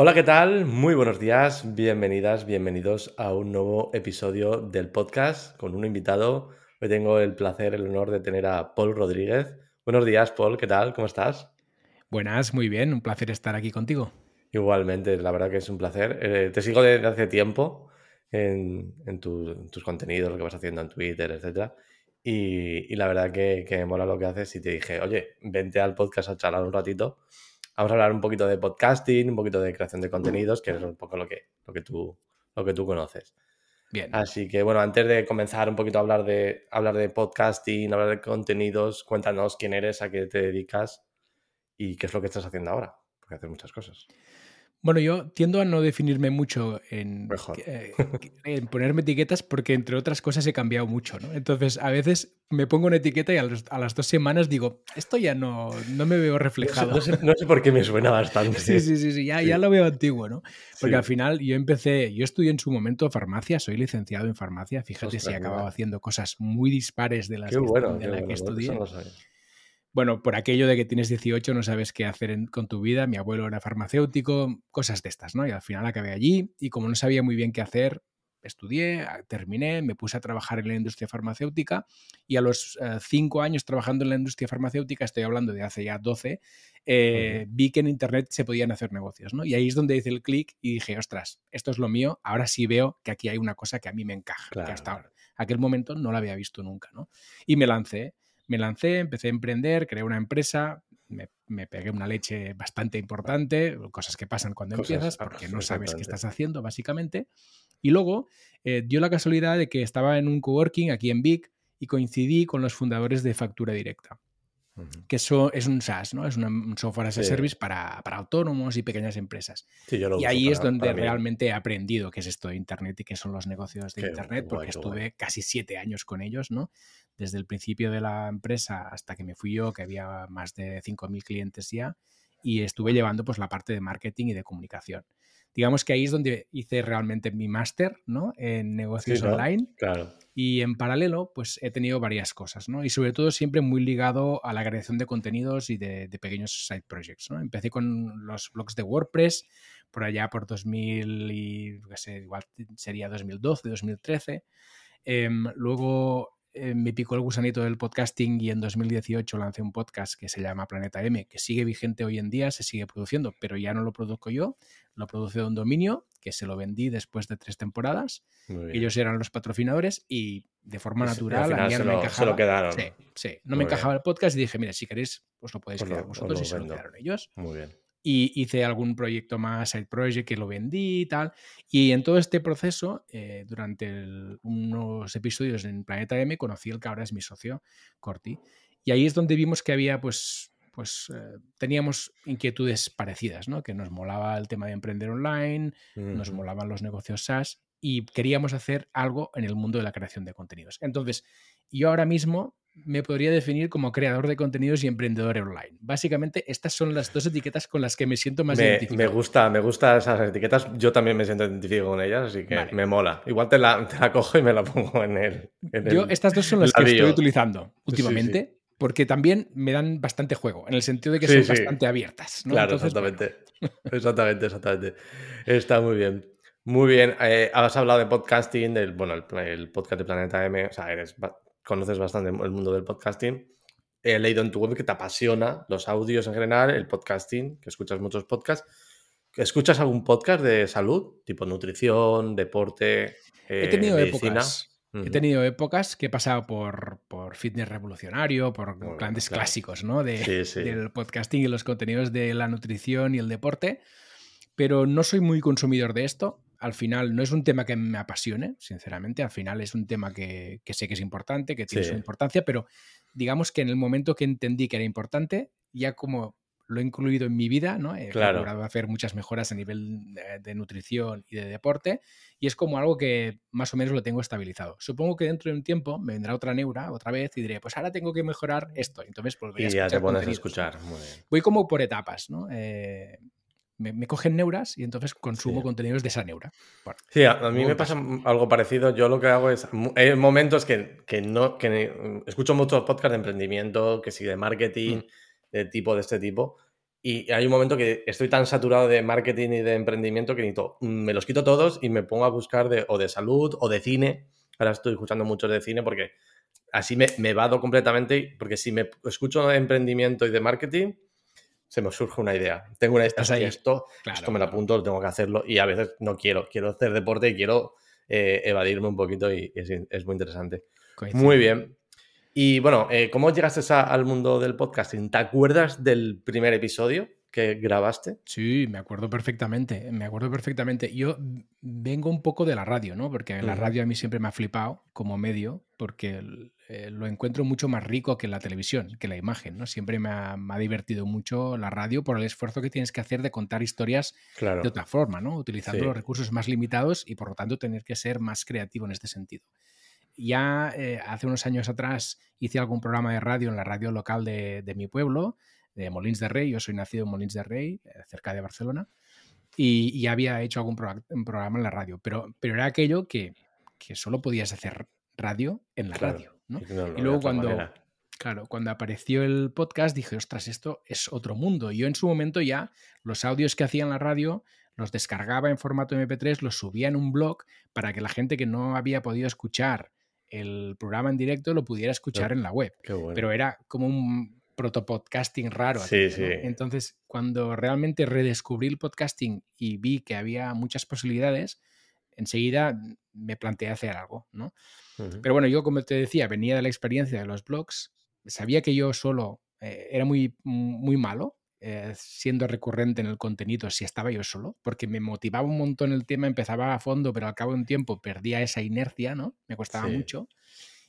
Hola, ¿qué tal? Muy buenos días, bienvenidas, bienvenidos a un nuevo episodio del podcast con un invitado. Hoy tengo el placer, el honor de tener a Paul Rodríguez. Buenos días, Paul, ¿qué tal? ¿Cómo estás? Buenas, muy bien, un placer estar aquí contigo. Igualmente, la verdad que es un placer. Eh, te sigo desde hace tiempo en, tus contenidos, lo que vas haciendo en Twitter, etc. Y, la verdad que, que me mola lo que haces y te dije, oye, vente al podcast a charlar un ratito Vamos a hablar un poquito de podcasting, un poquito de creación de contenidos, que es un poco lo que, lo que, tú, lo que tú conoces. Bien. Así que bueno, antes de comenzar un poquito a hablar de, hablar de podcasting, hablar de contenidos, cuéntanos quién eres, a qué te dedicas y qué es lo que estás haciendo ahora, porque haces muchas cosas. Bueno, yo tiendo a no definirme mucho en, eh, en, ponerme etiquetas porque, entre otras cosas, he cambiado mucho, ¿no? Entonces, a veces me pongo una etiqueta y a, las dos semanas digo, esto ya no, no me veo reflejado. No sé, por qué me suena bastante. sí, sí, sí, sí ya, ya lo veo antiguo, ¿no? Porque al final yo empecé, yo estudié en su momento farmacia, soy licenciado en farmacia, fíjate si he acabado haciendo cosas muy dispares de las que, de la que estudié. Bueno, por aquello de que tienes 18 no sabes qué hacer con tu vida, mi abuelo era farmacéutico, cosas de estas, ¿no? Y al final acabé allí y como no sabía muy bien qué hacer, estudié, terminé, me puse a trabajar en la industria farmacéutica y a los eh, cinco años trabajando en la industria farmacéutica, estoy hablando de hace ya 12, eh, vi que en Internet se podían hacer negocios, ¿no? Y ahí es donde hice el clic y dije, ostras, esto es lo mío, ahora sí veo que aquí hay una cosa que a mí me encaja, que hasta ahora, aquel momento no la había visto nunca, ¿no? Y me lancé me lancé, empecé a emprender, creé una empresa, me, pegué una leche bastante importante, cosas que pasan cuando empiezas porque no sabes qué estás haciendo, básicamente. Y luego eh, dio la casualidad de que estaba en un coworking aquí en Vic y coincidí con los fundadores de Factura Directa que eso es un SaaS, ¿no? Es un software as a service para, autónomos y pequeñas empresas. y ahí es donde realmente he aprendido qué es esto de Internet y qué son los negocios de Internet, porque estuve casi siete años con ellos, ¿no? Desde el principio de la empresa hasta que me fui yo, que había más de 5.000 clientes ya, y estuve llevando pues la parte de marketing y de comunicación digamos que ahí es donde hice realmente mi máster, ¿no? En negocios online. Claro. Y en paralelo, pues he tenido varias cosas, ¿no? Y sobre todo siempre muy ligado a la creación de contenidos y de, pequeños side projects, ¿no? Empecé con los blogs de WordPress por allá por 2000 y, qué sé, igual sería 2012, 2013. Em, luego eh, me picó el gusanito del podcasting y en 2018 lancé un podcast que se llama Planeta M, que sigue vigente hoy en día, se sigue produciendo, pero ya no lo produzco yo, lo produce un dominio que se lo vendí después de tres temporadas. Ellos eran los patrocinadores y de forma natural a mí no me encajaba. quedaron. Sí, no me encajaba el podcast y dije, mira, si queréis, os lo podéis crear vosotros y se lo quedaron ellos. Muy bien y hice algún proyecto más, el project que lo vendí y tal. Y en todo este proceso, eh, durante unos episodios en Planeta M, conocí el que ahora es mi socio, Corti. Y ahí es donde vimos que había, pues, pues eh, teníamos inquietudes parecidas, ¿no? Que nos molaba el tema de emprender online, nos molaban los negocios SaaS y queríamos hacer algo en el mundo de la creación de contenidos. Entonces, yo ahora mismo me podría definir como creador de contenidos y emprendedor online. Básicamente, estas son las dos etiquetas con las que me siento más identificado. Me gusta, me gustan esas etiquetas. Yo también me siento identificado con ellas, así que me mola. Igual te la, cojo y me la pongo en el. Yo, estas dos son las que estoy utilizando últimamente. Porque también me dan bastante juego, en el sentido de que son bastante abiertas. Claro, exactamente. exactamente, exactamente. Está muy bien. Muy bien. Eh, has hablado de podcasting, del, bueno, el, el, podcast de Planeta M. O sea, eres conoces bastante el mundo del podcasting. He leído en tu web que te apasiona los audios en general, el podcasting, que escuchas muchos podcasts. ¿Escuchas algún podcast de salud, tipo nutrición, deporte? He tenido medicina? épocas. He tenido épocas que he pasado por, por fitness revolucionario, por grandes clásicos ¿no? De, del podcasting y los contenidos de la nutrición y el deporte, pero no soy muy consumidor de esto al final no es un tema que me apasione, sinceramente, al final es un tema que, sé que es importante, que tiene su importancia, pero digamos que en el momento que entendí que era importante, ya como lo he incluido en mi vida, ¿no? He claro. logrado hacer muchas mejoras a nivel de, nutrición y de deporte, y es como algo que más o menos lo tengo estabilizado. Supongo que dentro de un tiempo me vendrá otra neura otra vez y diré, pues ahora tengo que mejorar esto. Entonces, pues y ya te pones a escuchar. Voy como por etapas, ¿no? Eh, me, cogen neuras y entonces consumo contenidos de esa neura. sí, a, mí me pasa algo parecido. Yo lo que hago es, hay momentos que, no, que escucho muchos podcasts de emprendimiento, que sí, de marketing, mm. de tipo de este tipo, y hay un momento que estoy tan saturado de marketing y de emprendimiento que necesito, mm, me los quito todos y me pongo a buscar de, o de salud o de cine. Ahora estoy escuchando mucho de cine porque así me, me vado completamente, porque si me escucho de emprendimiento y de marketing, se me surge una idea. Tengo una esta, esto, esto me lo apunto, tengo que hacerlo y a veces no quiero, quiero hacer deporte y quiero eh, evadirme un poquito y, es, muy interesante. Muy bien. Y bueno, eh, ¿cómo llegaste al mundo del podcasting? ¿Te acuerdas del primer episodio? que grabaste? Sí, me acuerdo perfectamente, me acuerdo perfectamente. Yo vengo un poco de la radio, ¿no? Porque la radio a mí siempre me ha flipado como medio, porque eh, lo encuentro mucho más rico que la televisión, que la imagen, ¿no? Siempre me ha, divertido mucho la radio por el esfuerzo que tienes que hacer de contar historias de otra forma, ¿no? Utilizando los recursos más limitados y por lo tanto tener que ser más creativo en este sentido ya eh, hace unos años atrás hice algún programa de radio en la radio local de, de mi pueblo de Molins de Rey. Yo soy nacido en Molins de Rey, eh, cerca de Barcelona, y, había hecho algún programa en la radio, pero, pero era aquello que, que solo podías hacer radio en la radio. Y luego cuando, claro, cuando apareció el podcast dije, ostras, esto es otro mundo. Yo en su momento ya los audios que hacía en la radio los descargaba en formato MP3, los subía en un blog para que la gente que no había podido escuchar el programa en directo lo pudiera escuchar en la web. Pero era como un protopodcasting raro. Sí, sí. Entonces, cuando realmente redescubrí el podcasting y vi que había muchas posibilidades, enseguida me planteé hacer algo, ¿no? Pero bueno, yo como te decía, venía de la experiencia de los blogs, sabía que yo solo eh, era muy, muy malo eh, siendo recurrente en el contenido si estaba yo solo, porque me motivaba un montón el tema, empezaba a fondo, pero al cabo de un tiempo perdía esa inercia, ¿no? Me costaba mucho.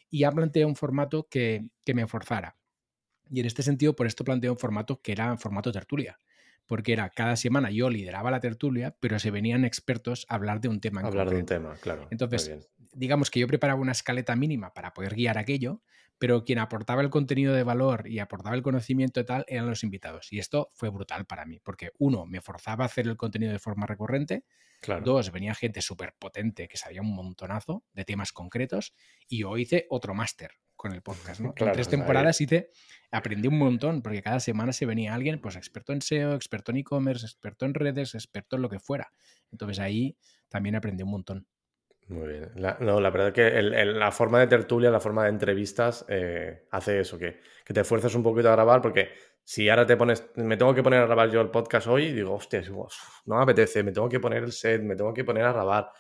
Y ya planteé un formato que, que me forzara. Y en este sentido, por esto planteo un formato que era en formato tertulia, porque era cada semana yo lideraba la tertulia, pero se venían expertos a hablar de un tema. En hablar de un tema, claro. Entonces, digamos que yo preparaba una escaleta mínima para poder guiar aquello, pero quien aportaba el contenido de valor y aportaba el conocimiento y tal eran los invitados. Y esto fue brutal para mí, porque uno, me forzaba a hacer el contenido de forma recurrente, dos, venía gente súper potente que sabía un montonazo de temas concretos, y yo hice otro máster con el podcast. ¿no? en tres temporadas hice, aprendí un montón, porque cada semana se venía alguien, pues experto en SEO, experto en e-commerce, experto en redes, experto en lo que fuera. Entonces ahí también aprendí un montón. Muy bien. La, no, la verdad es que la forma de tertulia, la forma de entrevistas, eh, hace eso, que, que, te fuerces un poquito a grabar, porque si ahora te pones, me tengo que poner a grabar yo el podcast hoy, y digo, hostia, no me apetece, me tengo que poner el set, me tengo que poner a grabar.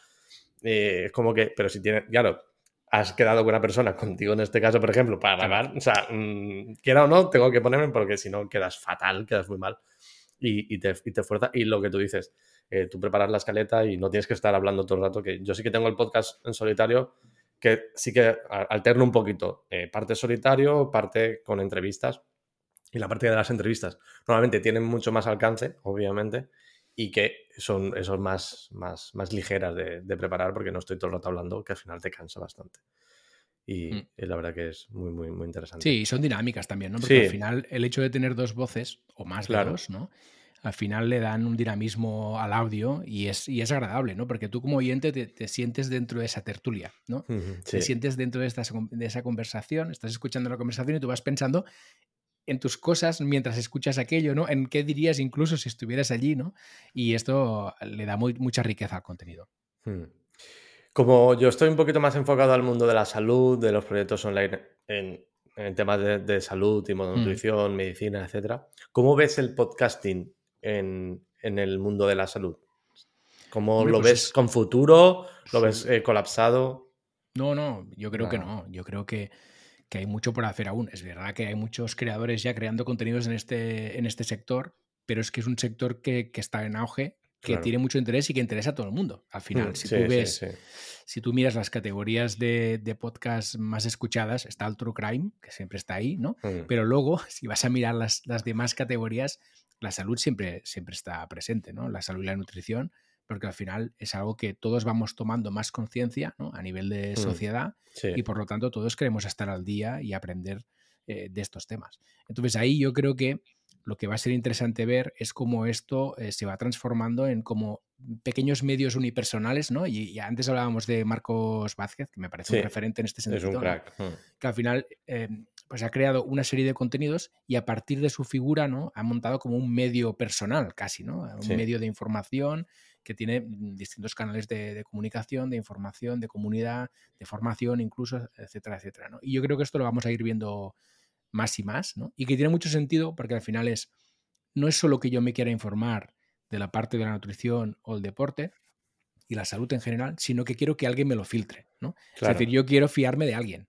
Eh, es como que, pero si tienes, claro, has quedado con una persona, contigo en este caso, por ejemplo, para grabar, o sea, mm, quiera o no, tengo que ponerme porque si no quedas fatal, quedas muy mal y, y, te, y te fuerza. Y lo que tú dices, eh, tú preparas la escaleta y no tienes que estar hablando todo el rato, que yo sí que tengo el podcast en solitario, que sí que alterno un poquito, eh, parte solitario, parte con entrevistas. Y la parte de las entrevistas normalmente tienen mucho más alcance, obviamente, y que son, esos más, más, más ligeras de, preparar porque no estoy todo el rato hablando, que al final te cansa bastante. Y mm. la verdad que es muy, muy, muy interesante. Sí, y son dinámicas también, ¿no? Porque al final el hecho de tener dos voces o más de dos, ¿no? al final le dan un dinamismo al audio y es, y es agradable, ¿no? Porque tú como oyente te, sientes dentro de esa tertulia, ¿no? Te sientes dentro de, esta, de esa conversación, estás escuchando la conversación y tú vas pensando en tus cosas mientras escuchas aquello, ¿no? En qué dirías incluso si estuvieras allí, ¿no? Y esto le da muy, mucha riqueza al contenido. Hmm. Como yo estoy un poquito más enfocado al mundo de la salud, de los proyectos online en, temas de, salud y hmm. nutrición, medicina, etcétera, ¿cómo ves el podcasting en, el mundo de la salud? ¿Cómo lo pues ves con futuro? ¿Lo ves eh, colapsado? No, no, yo creo que no. Yo creo que, hay mucho por hacer aún. Es verdad que hay muchos creadores ya creando contenidos en este, en este sector, pero es que es un sector que, está en auge, que tiene mucho interés y que interesa a todo el mundo. Al final, mm, si tú ves, si tú miras las categorías de, de, podcast más escuchadas, está el True Crime, que siempre está ahí, ¿no? Mm. Pero luego, si vas a mirar las, las demás categorías, la salud siempre, siempre está presente, ¿no? La salud y la nutrición, porque al final es algo que todos vamos tomando más conciencia a nivel de mm, sociedad y por lo tanto todos queremos estar al día y aprender eh, de estos temas. Entonces ahí yo creo que lo que va a ser interesante ver es cómo esto eh, se va transformando en como pequeños medios unipersonales, ¿no? Y, antes hablábamos de Marcos Vázquez, que me parece un referente en este sentido. Es un crack. Que al final eh, pues ha creado una serie de contenidos y a partir de su figura, ¿no? Ha montado como un medio personal casi, ¿no? Un medio de información que tiene mm, distintos canales de, comunicación, de información, de comunidad, de formación incluso, etcétera, etcétera, ¿no? Y yo creo que esto lo vamos a ir viendo más y más, ¿no? Y que tiene mucho sentido porque al final es, no es solo que yo me quiera informar de la parte de la nutrición o el deporte y la salud en general, sino que quiero que alguien me lo filtre, ¿no? Es decir, yo quiero fiarme de alguien.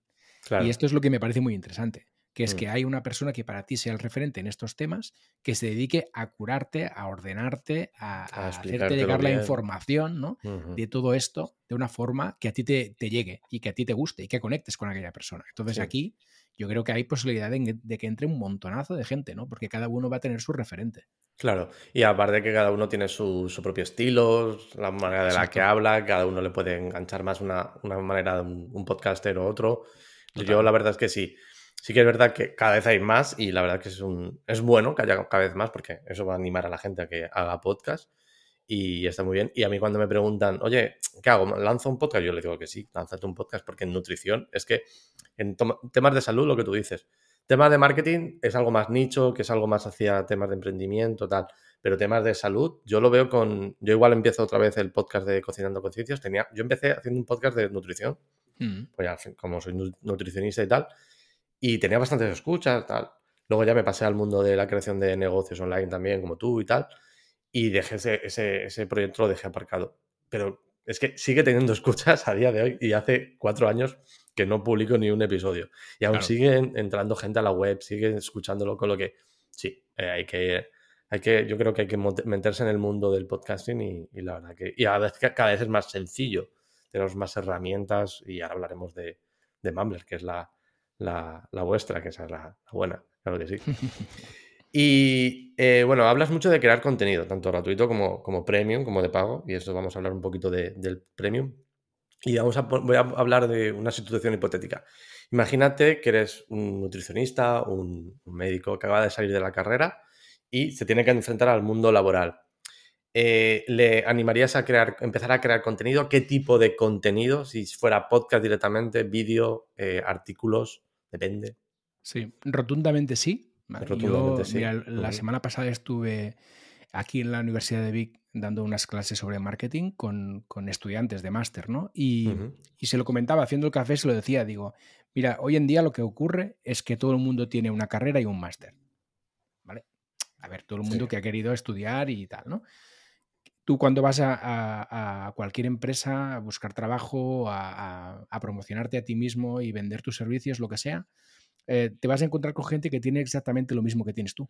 Y esto es lo que me parece muy interesante, que es que mm. hay una persona que para ti sea el referente en estos temas, que se dedique a curarte, a ordenarte, a, hacerte llegar la información ¿no? de todo esto de una forma que a ti te, llegue y que a ti te guste y que conectes con aquella persona. Entonces aquí yo creo que hay posibilidad de, que entre un montonazo de gente, ¿no? Porque cada uno va a tener su referente. Claro, y aparte que cada uno tiene su, propio estilo, la manera de la que habla, cada uno le puede enganchar más una, manera de un, podcaster o otro. Yo la verdad es que sí. Sí que es verdad que cada vez hay más y la verdad que es, un, es bueno que haya cada vez más porque eso va a animar a la gente a que haga podcast y está muy bien. Y a mí cuando me preguntan, oye, ¿qué hago? ¿Lanzo un podcast? Yo le digo que sí, lánzate un podcast porque en nutrición es que en temas de salud, lo que tú dices, temas de marketing es algo más nicho, que es algo más hacia temas de emprendimiento, tal. Pero temas de salud, yo lo veo con. Yo igual empiezo otra vez el podcast de Cocinando Conciencias. Tenía, yo empecé haciendo un podcast de nutrición, mm. pues ya, como soy nutricionista y tal, y tenía bastantes escuchas, tal. Luego ya me pasé al mundo de la creación de negocios online también, como tú y tal y dejé ese, ese, proyecto, lo dejé aparcado. Pero es que sigue teniendo escuchas a día de hoy y hace cuatro años que no publico ni un episodio. Y aún sigue entrando gente a la web, sigue escuchándolo, con lo que sí, eh, hay que, hay que, yo creo que hay que meterse en el mundo del podcasting y, la verdad que, y a veces, cada vez es más sencillo, tenemos más herramientas y ahora hablaremos de, de Mumbler, que es la, la, la vuestra, que esa es la buena, claro que sí. Y eh, bueno, hablas mucho de crear contenido, tanto gratuito como, como premium, como de pago, y eso vamos a hablar un poquito del premium. Y vamos a, voy a hablar de una situación hipotética. Imagínate que eres un nutricionista, un, médico que acaba de salir de la carrera y se tiene que enfrentar al mundo laboral. Eh, ¿Le animarías a crear, empezar a crear contenido? ¿Qué tipo de contenido? Si fuera podcast directamente, vídeo, eh, artículos, depende. Sí, rotundamente sí. Yo, la semana pasada estuve aquí en la Universidad de Vic dando unas clases sobre marketing con, estudiantes de máster, ¿no? Y, se lo comentaba, haciendo el café se lo decía, digo, mira, hoy en día lo que ocurre es que todo el mundo tiene una carrera y un máster, ¿vale? A ver, todo el mundo que ha querido estudiar y tal, ¿no? Tú cuando vas a, cualquier empresa a buscar trabajo, a, promocionarte a ti mismo y vender tus servicios, lo que sea, eh, te vas a encontrar con gente que tiene exactamente lo mismo que tienes tú,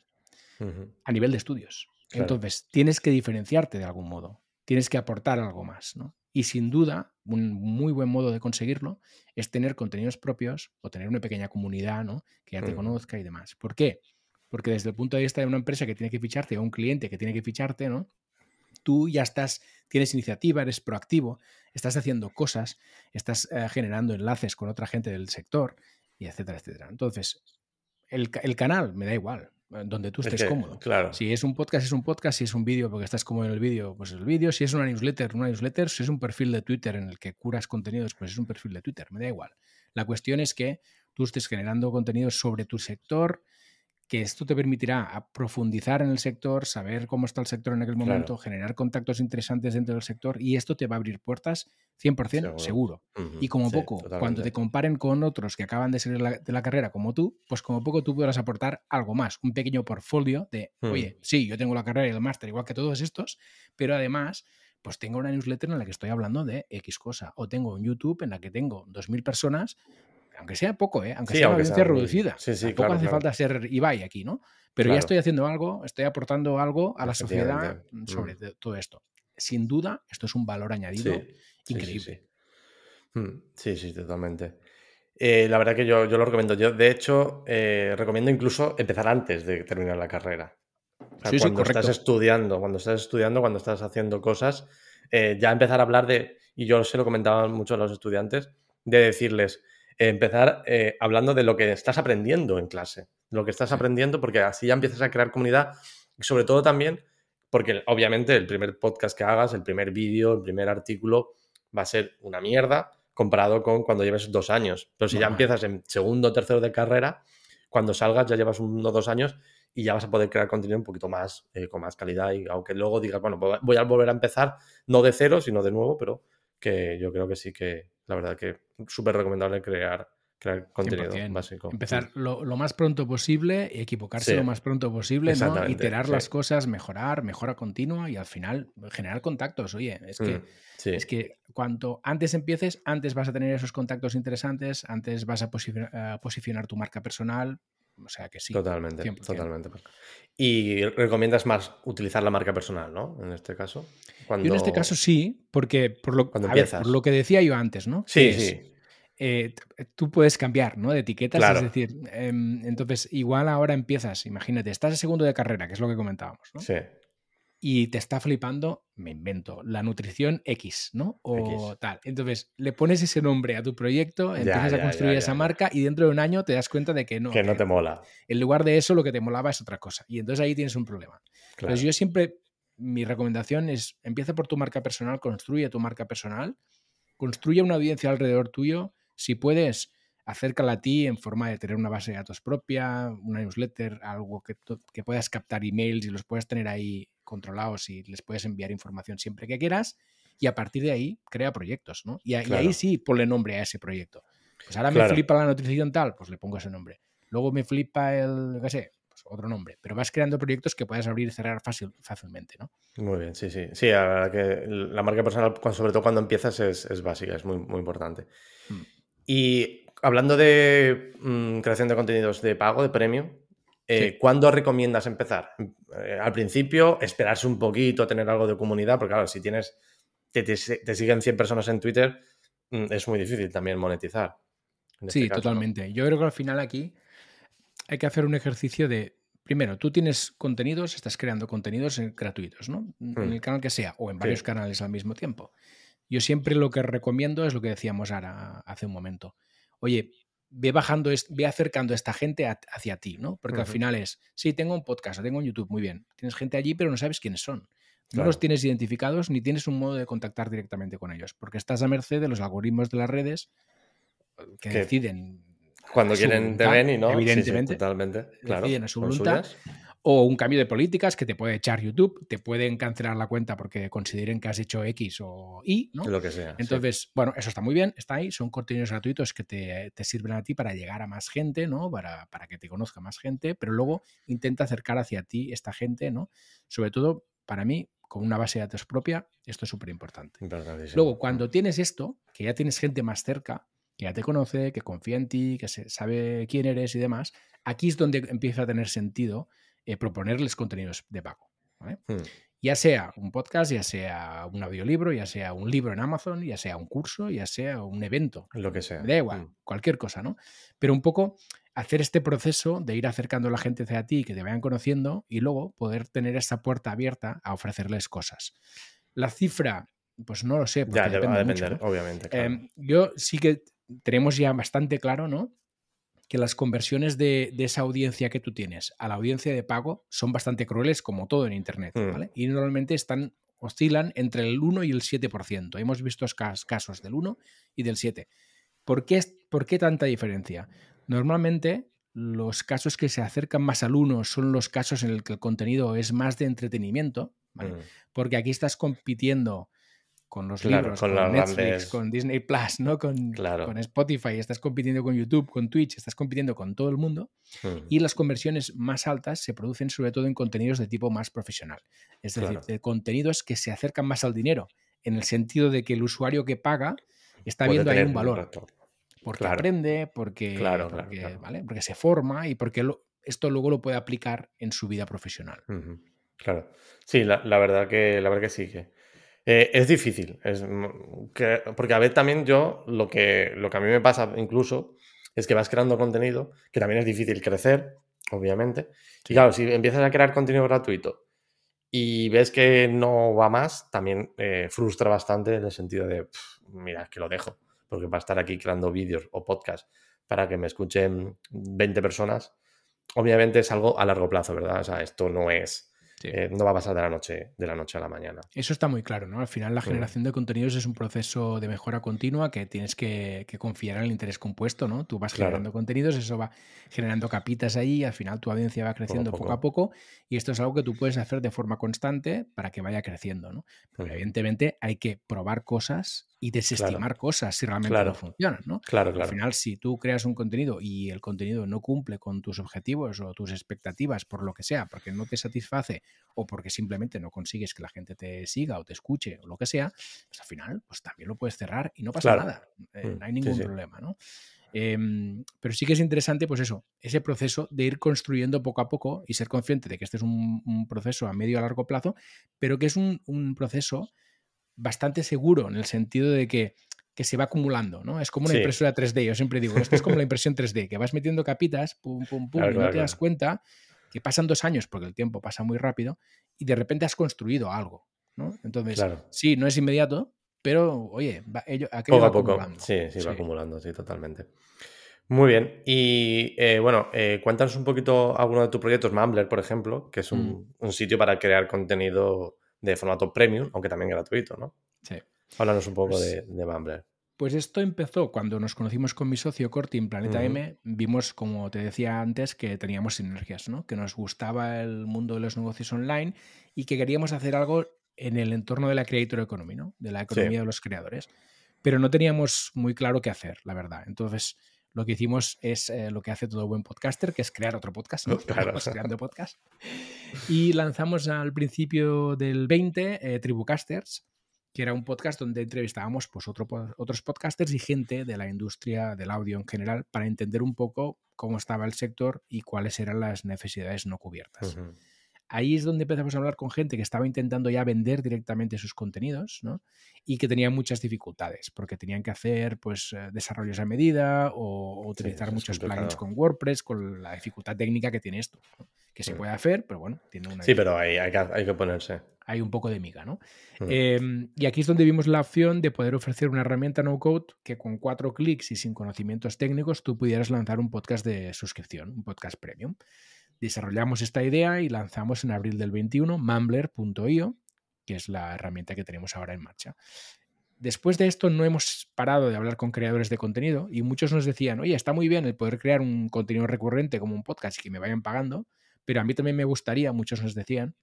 a nivel de estudios. Entonces, tienes que diferenciarte de algún modo, tienes que aportar algo más, ¿no? Y sin duda, un muy buen modo de conseguirlo es tener contenidos propios o tener una pequeña comunidad, ¿no? Que ya te conozca y demás. ¿Por qué? Porque desde el punto de vista de una empresa que tiene que ficharte o un cliente que tiene que ficharte, ¿no? Tú ya estás, tienes iniciativa, eres proactivo, estás haciendo cosas, estás eh, generando enlaces con otra gente del sector y etcétera, etcétera. Entonces, el, canal me da igual, eh, donde tú estés cómodo. Claro. Si es un podcast, es un podcast. Si es un vídeo, porque estás cómodo en el vídeo, pues el vídeo. Si es una newsletter, una newsletter. Si es un perfil de Twitter en el que curas contenidos, pues es un perfil de Twitter. Me da igual. La cuestión es que tú estés generando contenidos sobre tu sector, que esto te permitirá profundizar en el sector, saber cómo está el sector en aquel momento, generar contactos interesantes dentro del sector y esto te va a abrir puertas 100% seguro. Y como poco, cuando te comparen con otros que acaban de salir de la carrera como tú, pues como poco tú podrás aportar algo más, un pequeño portfolio de, oye, mm. sí, yo tengo la carrera y el máster igual que todos estos, pero además pues tengo una newsletter en la que estoy hablando de X cosa, o tengo un YouTube en la que tengo 2.000 personas aunque sea poco, ¿eh? aunque sea una audiencia reducida. Sí, sí, Tampoco hace falta ser Ibai aquí, ¿no? Pero ya estoy haciendo algo, estoy aportando algo a la sociedad sobre mm. todo esto. Sin duda, esto es un valor añadido increíble. Mm, sí, sí, totalmente. Eh, la verdad que yo, yo, lo recomiendo. Yo, de hecho, eh, recomiendo incluso empezar antes de terminar la carrera. cuando estás estudiando, cuando estás estudiando, cuando estás haciendo cosas, eh, ya empezar a hablar de, y yo se lo comentaba mucho a los estudiantes, de decirles, empezar eh, hablando de lo que estás aprendiendo en clase, lo que estás aprendiendo, porque así ya empiezas a crear comunidad y sobre todo también, porque obviamente el primer podcast que hagas, el primer vídeo, el primer artículo va a ser una mierda comparado con cuando lleves dos años. Pero si ya empiezas en segundo o tercero de carrera, cuando salgas ya llevas uno o dos años y ya vas a poder crear contenido un poquito más, eh, con más calidad y aunque luego digas, bueno, voy a volver a empezar, no de cero, sino de nuevo, pero que yo creo que sí que, la verdad que súper recomendable crear crear contenido básico. Empezar lo, más pronto posible, equivocarse lo más pronto posible, ¿no? iterar las cosas, mejorar, mejora continua y al final generar contactos. Oye, es que, mm, es que cuanto antes empieces, antes vas a tener esos contactos interesantes, antes vas a posicionar, tu marca personal. O sea que sí. Totalmente, totalmente. Y recomiendas más utilizar la marca personal, ¿no? En este caso. Cuando... Yo en este caso sí, porque por lo, por que decía yo antes, ¿no? Sí, sí eh, tú puedes cambiar ¿no? de etiquetas. Es decir, em, entonces igual ahora empiezas, imagínate, estás en segundo de carrera, que es lo que comentábamos. ¿no? Sí. Y te está flipando, me invento, la nutrición X, ¿no? O tal. Entonces, le pones ese nombre a tu proyecto, empiezas a construir esa marca y dentro de un año te das cuenta de que no. Que no te mola. En lugar de eso, lo que te molaba es otra cosa. Y entonces ahí tienes un problema. Entonces, yo siempre, mi recomendación es, empieza por tu marca personal, construye tu marca personal, construye una audiencia alrededor tuyo si puedes, acércala a ti en forma de tener una base de datos propia, una newsletter, algo que, que puedas captar emails y los puedas tener ahí controlados y les puedes enviar información siempre que quieras. Y a partir de ahí, crea proyectos, ¿no? Y, ahí sí ponle nombre a ese proyecto. Pues ahora me flipa la nutrición tal, pues le pongo ese nombre. Luego me flipa el, qué sé, pues otro nombre. Pero vas creando proyectos que puedas abrir y cerrar fácil, fácilmente, ¿no? Muy bien, sí, sí. Sí, la verdad que la marca personal, sobre todo cuando empiezas, es, es básica, es muy, muy importante. Mm. Y hablando de mm, creación de contenidos de pago, de premio, eh, ¿cuándo recomiendas empezar? Eh, al principio, esperarse un poquito, tener algo de comunidad, porque claro, si tienes, te, te, siguen 100 personas en Twitter, mm, es muy difícil también monetizar. sí, este totalmente. Yo creo que al final aquí hay que hacer un ejercicio de, primero, tú tienes contenidos, estás creando contenidos gratuitos, ¿no? En mm. el canal que sea, o en varios canales al mismo tiempo. Yo siempre lo que recomiendo es lo que decíamos ahora hace un momento. Oye, ve bajando, ve acercando a esta gente hacia ti, ¿no? Porque al final es, sí, tengo un podcast, tengo un YouTube, muy bien. Tienes gente allí, pero no sabes quiénes son. No los tienes identificados ni tienes un modo de contactar directamente con ellos, porque estás a merced de los algoritmos de las redes eh, que, deciden. Cuando quieren te ven y no. Evidentemente. totalmente. Claro, deciden a su voluntad o un cambio de políticas que te puede echar YouTube, te pueden cancelar la cuenta porque consideren que has hecho X o Y, ¿no? Lo que sea. Entonces, bueno, eso está muy bien, está ahí, son contenidos gratuitos que te, sirven a ti para llegar a más gente, ¿no? Para, para, que te conozca más gente, pero luego intenta acercar hacia ti esta gente, ¿no? Sobre todo, para mí, con una base de datos propia, esto es súper importante. Luego, cuando tienes esto, que ya tienes gente más cerca, que ya te conoce, que confía en ti, que se sabe quién eres y demás, aquí es donde empieza a tener sentido eh, proponerles contenidos de pago. Hmm. Ya sea un podcast, ya sea un audiolibro, ya sea un libro en Amazon, ya sea un curso, ya sea un evento. Lo que sea. da igual, hmm. cualquier cosa, ¿no? Pero un poco hacer este proceso de ir acercando a la gente hacia ti, que te vayan conociendo y luego poder tener esa puerta abierta a ofrecerles cosas. La cifra, pues no lo sé. Ya, va a depender, obviamente. Em, yo sí que tenemos ya bastante claro, ¿no? Que las conversiones de, esa audiencia que tú tienes a la audiencia de pago son bastante crueles, como todo en Internet, mm. ¿vale? Y normalmente están, oscilan entre el 1 y el 7%. Hemos visto casos del 1 y del 7. ¿Por qué, ¿Por qué tanta diferencia? Normalmente los casos que se acercan más al 1 son los casos en los que el contenido es más de entretenimiento, ¿vale? Mm. Porque aquí estás compitiendo con los libros, con, Netflix, con Disney Plus, ¿no? Con, con, Spotify, estás compitiendo con YouTube, con Twitch, estás compitiendo con todo el mundo. Y las conversiones más altas se producen sobre todo en contenidos de tipo más profesional. Es decir, de contenidos que se acercan más al dinero, en el sentido de que el usuario que paga está viendo ahí un valor. porque aprende, porque, ¿vale? porque se forma y porque esto luego lo puede aplicar en su vida profesional. Claro. Sí, la, verdad que, la verdad que sí. Que eh, es difícil, es, porque a ver también yo lo que, lo que a mí me pasa incluso es que vas creando contenido, que también es difícil crecer, obviamente. Y claro, si empiezas a crear contenido gratuito y ves que no va más, también eh, frustra bastante en el sentido de, mira, que lo dejo, porque va a estar aquí creando vídeos o podcasts para que me escuchen 20 personas, obviamente es algo a largo plazo, ¿verdad? O sea, esto no es Eh, no va a pasar de la, noche, de la noche a la mañana. Eso está muy claro, ¿no? Al final la mm. generación de contenidos es un proceso de mejora continua que tienes que, confiar en el interés compuesto, ¿no? Tú vas generando contenidos, eso va generando capitas ahí y al final tu audiencia va creciendo poco a poco. y esto es algo que tú puedes hacer de forma constante para que vaya creciendo, ¿no? Pero evidentemente hay que probar cosas y desestimar cosas si realmente no funcionan, ¿no? Claro, claro. Al final, si tú creas un contenido y el contenido no cumple con tus objetivos o tus expectativas por lo que sea, porque no te satisface o porque simplemente no consigues que la gente te siga o te escuche o lo que sea, pues al final, pues también lo puedes cerrar y no pasa nada. Eh, mm, no hay ningún problema, ¿no? Em, pero sí que es interesante, pues eso, ese proceso de ir construyendo poco a poco y ser consciente de que este es un, proceso a medio a largo plazo, pero que es un, un proceso bastante seguro en el sentido de que, se va acumulando, ¿no? Es como una impresora 3D, yo siempre digo, esto es como la impresión 3D, que vas metiendo capitas, pum, pum, pum, y no te das cuenta que pasan dos años, porque el tiempo pasa muy rápido, y de repente has construido algo, ¿no? Entonces, sí, no es inmediato, pero oye, va, poco a poco. Sí, sí, va acumulando, sí, totalmente. Muy bien. Y eh, bueno, eh, cuéntanos un poquito alguno de tus proyectos, Mumbler, por ejemplo, que es un, mm. un sitio para crear contenido de formato premium, aunque también gratuito, ¿no? Sí. Háblanos un poco pues de, de Pues esto empezó cuando nos conocimos con mi socio Corti en Planeta M. Vimos, como te decía antes, que teníamos sinergias, ¿no? Que nos gustaba el mundo de los negocios online y que queríamos hacer algo en el entorno de la creator economy, ¿no? De la economía de los creadores. Pero no teníamos muy claro qué hacer, la verdad. Entonces, lo que hicimos es eh, lo que hace todo buen podcaster, que es crear otro podcast, ¿no? Claro. creando podcast. Y lanzamos al principio del 20 eh, Tribucasters, que era un podcast donde entrevistábamos pues, otro, otros podcasters y gente de la industria del audio en general para entender un poco cómo estaba el sector y cuáles eran las necesidades no cubiertas ahí es donde empezamos a hablar con gente que estaba intentando ya vender directamente sus contenidos, ¿no? Y que tenía muchas dificultades, porque tenían que hacer pues eh, desarrollos a medida o, utilizar muchos plugins con WordPress, con la dificultad técnica que tiene esto. Que se puede hacer, pero bueno, tiene una. Sí, pero hay, hay, que, ponerse. Hay un poco de miga, ¿no? Mm. Em, y aquí es donde vimos la opción de poder ofrecer una herramienta no code que con cuatro clics y sin conocimientos técnicos tú pudieras lanzar un podcast de suscripción, un podcast premium. Desarrollamos esta idea y lanzamos en abril del 21 Mumbler.io, que es la herramienta que tenemos ahora en marcha. Después de esto no hemos parado de hablar con creadores de contenido y muchos nos decían, oye, está muy bien el poder crear un contenido recurrente como un podcast y que me vayan pagando, pero a mí también me gustaría, muchos nos decían,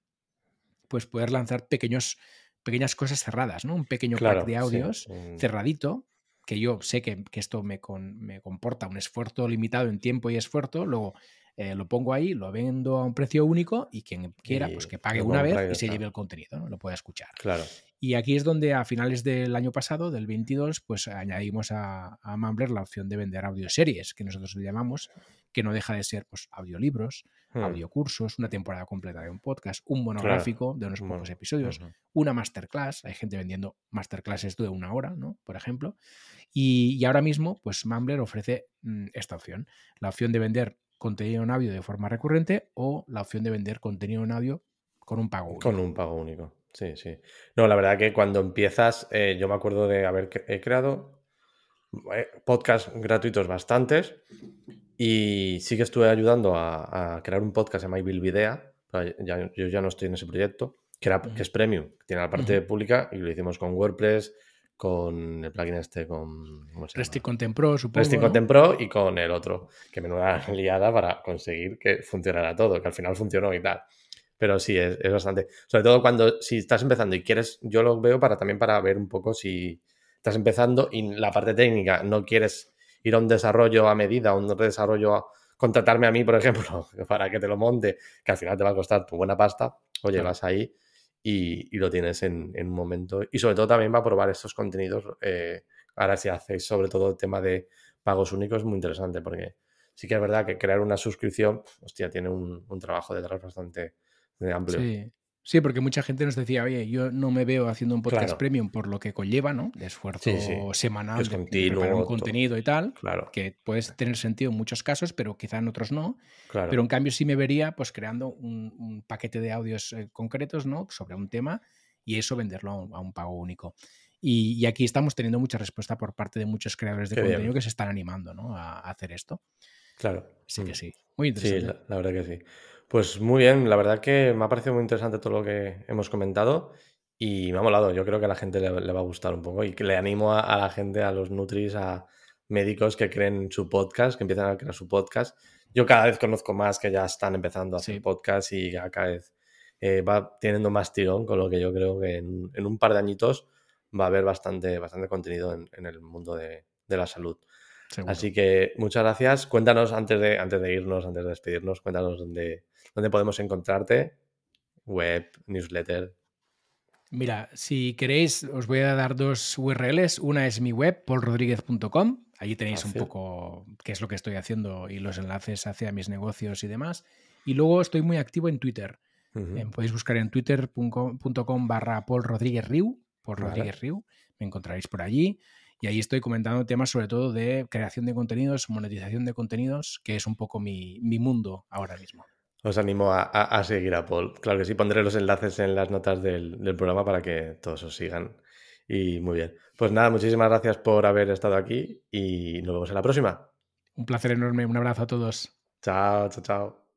pues poder lanzar pequeños, pequeñas cosas cerradas, ¿no? Un pequeño pack de audios cerradito, que yo sé que, esto me, me, comporta un esfuerzo limitado en tiempo y esfuerzo, luego eh, lo pongo ahí, lo vendo a un precio único y quien quiera, pues que pague una vez y se lleve el contenido, ¿no? lo pueda escuchar. Claro. Y aquí es donde a finales del año pasado, del 22, pues añadimos a, a Mumbler la opción de vender audioseries, que nosotros le llamamos, que no deja de ser pues audiolibros, hmm. audiocursos, una temporada completa de un podcast, un monográfico de unos pocos episodios, una masterclass, hay gente vendiendo masterclasses de una hora, ¿no? Por ejemplo. Y, ahora mismo, pues Mumbler ofrece mm, esta opción, la opción de vender contenido en audio de forma recurrente o la opción de vender contenido en audio con un pago único. Con un pago único, sí, sí. No, la verdad que cuando empiezas, eh, yo me acuerdo de haber creado eh, podcasts gratuitos bastantes y sí que estuve ayudando a, crear un podcast llamado Bilvidea. yo ya no estoy en ese proyecto, que, era, que es premium, que tiene la parte pública y lo hicimos con WordPress, con el plugin este, con. ¿cómo se Content Pro, supongo. Restic Content Pro y con el otro, que menuda liada para conseguir que funcionara todo, que al final funcionó y tal. Pero sí, es, bastante. Sobre todo cuando, si estás empezando y quieres, yo lo veo para también para ver un poco si estás empezando y la parte técnica no quieres ir a un desarrollo a medida, a un desarrollo a contratarme a mí, por ejemplo, para que te lo monte, que al final te va a costar tu buena pasta, o llegas ahí y, lo tienes en, un momento. Y sobre todo también va a probar estos contenidos. Eh, ahora si hacéis sobre todo el tema de pagos únicos, muy interesante porque sí que es verdad que crear una suscripción, hostia, tiene un, un trabajo detrás bastante amplio. Sí. Sí, porque mucha gente nos decía, oye, yo no me veo haciendo un podcast premium por lo que conlleva, ¿no? De esfuerzo semanal, de, preparar un contenido y tal, claro. que puede tener sentido en muchos casos, pero quizá en otros no. Pero en cambio sí me vería pues creando un, paquete de audios eh, concretos, ¿no? Sobre un tema y eso venderlo a un, pago único. Y, aquí estamos teniendo mucha respuesta por parte de muchos creadores de contenido que se están animando, ¿no? A, hacer esto. Claro. Sí que mm. sí. Muy interesante. Sí, la verdad que sí. Pues muy bien, la verdad que me ha parecido muy interesante todo lo que hemos comentado y me ha molado. Yo creo que a la gente le, va a gustar un poco y que le animo a, la gente, a los Nutris, a médicos que creen su podcast, que empiezan a crear su podcast. Yo cada vez conozco más que ya están empezando a hacer podcast y cada vez eh, va teniendo más tirón, con lo que yo creo que en, un par de añitos va a haber bastante, bastante contenido en, el mundo de, la salud. Así que muchas gracias. Cuéntanos antes de, antes de irnos, antes de despedirnos, cuéntanos dónde, dónde podemos encontrarte. Web, newsletter. Mira, si queréis, os voy a dar dos URLs. Una es mi web, polrodríguez.com. Allí tenéis un poco qué es lo que estoy haciendo y los enlaces hacia mis negocios y demás. Y luego estoy muy activo en Twitter. podéis buscar en twitter.com barra Paul Rodríguez Riu, Paul Rodríguez Riu, me encontraréis por allí. Y ahí estoy comentando temas sobre todo de creación de contenidos, monetización de contenidos, que es un poco mi, mundo ahora mismo. Os animo a, seguir a Paul. Claro que sí, pondré los enlaces en las notas del, del programa para que todos os sigan. Y muy bien. Pues nada, muchísimas gracias por haber estado aquí y nos vemos en la próxima. Un placer enorme. Un abrazo a todos. Chao, chao, chao.